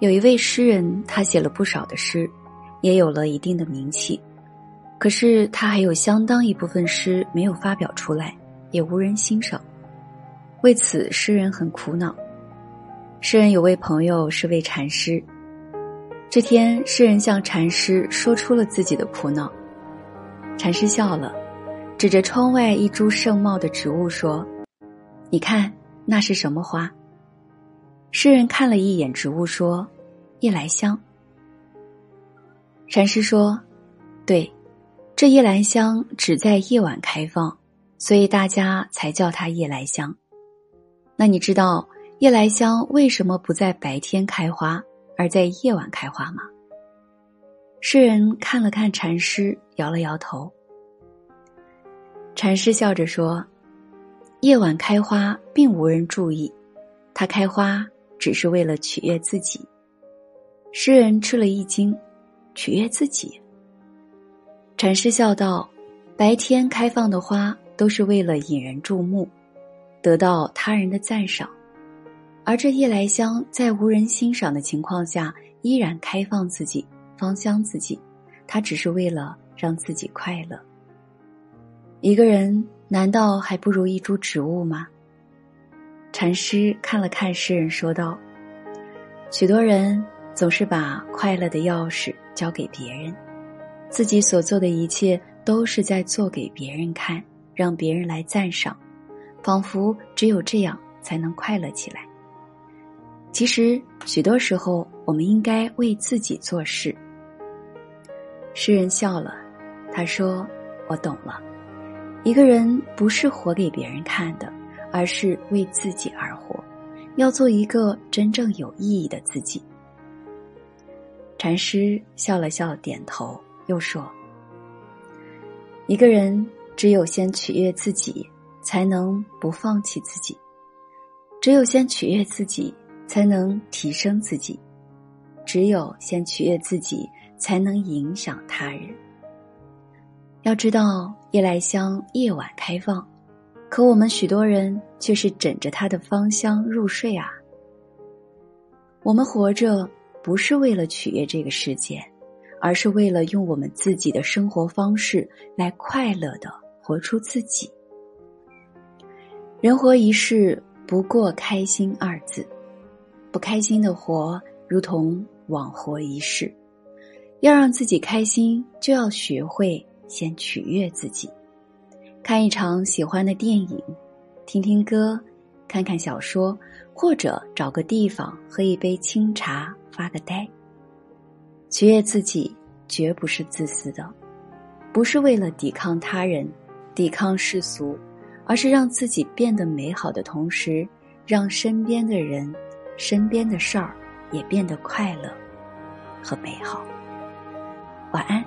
有一位诗人，他写了不少的诗，也有了一定的名气。可是他还有相当一部分诗没有发表出来，也无人欣赏。为此，诗人很苦恼。诗人有位朋友是位禅师。这天，诗人向禅师说出了自己的苦恼。禅师笑了，指着窗外一株盛茂的植物说：“你看，那是什么花？”诗人看了一眼植物，说：“夜来香。”禅师说：“对，这夜来香只在夜晚开放，所以大家才叫它夜来香。那你知道夜来香为什么不在白天开花，而在夜晚开花吗？”诗人看了看禅师，摇了摇头。禅师笑着说：“夜晚开花，并无人注意，它开花。”只是为了取悦自己，诗人吃了一惊，取悦自己。禅师笑道：“白天开放的花都是为了引人注目，得到他人的赞赏，而这夜来香在无人欣赏的情况下依然开放自己，芳香自己，它只是为了让自己快乐。一个人难道还不如一株植物吗？”禅师看了看诗人，说道：“许多人总是把快乐的钥匙交给别人，自己所做的一切都是在做给别人看，让别人来赞赏，仿佛只有这样才能快乐起来。其实，许多时候我们应该为自己做事。”诗人笑了，他说：“我懂了，一个人不是活给别人看的。”而是为自己而活，要做一个真正有意义的自己。禅师笑了笑，点头，又说：“一个人只有先取悦自己，才能不放弃自己；只有先取悦自己，才能提升自己；只有先取悦自己，才能影响他人。要知道，夜来香夜晚开放。”可我们许多人却是枕着它的芳香入睡啊！我们活着不是为了取悦这个世界，而是为了用我们自己的生活方式来快乐的活出自己。人活一世，不过开心二字，不开心的活，如同枉活一世。要让自己开心，就要学会先取悦自己。看一场喜欢的电影，听听歌，看看小说，或者找个地方喝一杯清茶，发个呆。取悦自己绝不是自私的，不是为了抵抗他人、抵抗世俗，而是让自己变得美好的同时，让身边的人、身边的事儿也变得快乐和美好。晚安。